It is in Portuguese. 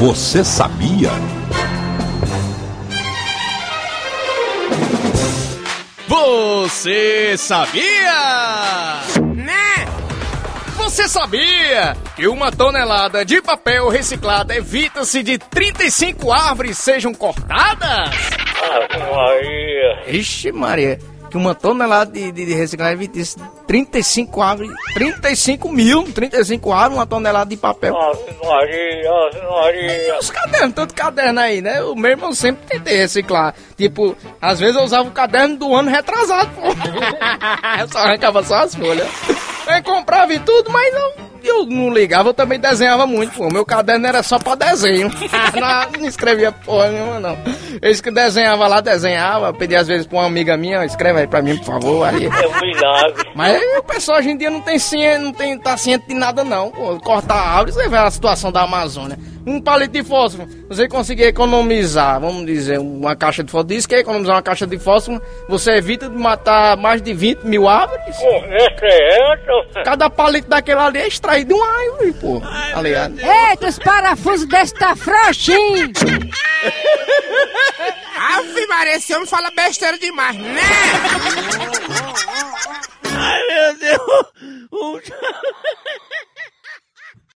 Você sabia? Você sabia? Né? Você sabia que uma tonelada de papel reciclado evita-se de 35 árvores sejam cortadas? Ah, Maria. Ixi, Maria. Que uma tonelada de, de, de reciclagem evita-se 35 árvores. 35 mil, 35 árvores, uma tonelada de papel. Ah, Maria, Ave Maria. Os cadernos, tanto caderno aí, né? O mesmo eu sempre tentei reciclar. Tipo, às vezes eu usava o caderno do ano retrasado, pô. eu só arrancava só as folhas. Eu comprava e tudo, mas não, eu não ligava, eu também desenhava muito, pô. Meu caderno era só pra desenho. não, não escrevia porra nenhuma, não. Eles que desenhava lá, desenhava, pedi às vezes pra uma amiga minha, escreve aí pra mim, por favor. Aí. É um milagre. Mas o pessoal hoje em dia não tem ciência, não tem, tá ciente de nada não. Pô, cortar árvores, você vê a situação da Amazônia um palito de fósforo, você conseguir economizar, vamos dizer, uma caixa de fósforo, diz que economizar uma caixa de fósforo, você evita de matar mais de 20 mil árvores. Correto. É, é, é, Cada palito daquela ali é extraído de uma árvore, pô. Aliás. Eita, os parafusos desse tá frouxinho. Ave Maria, esse homem fala besteira demais, né? Ai, meu Deus.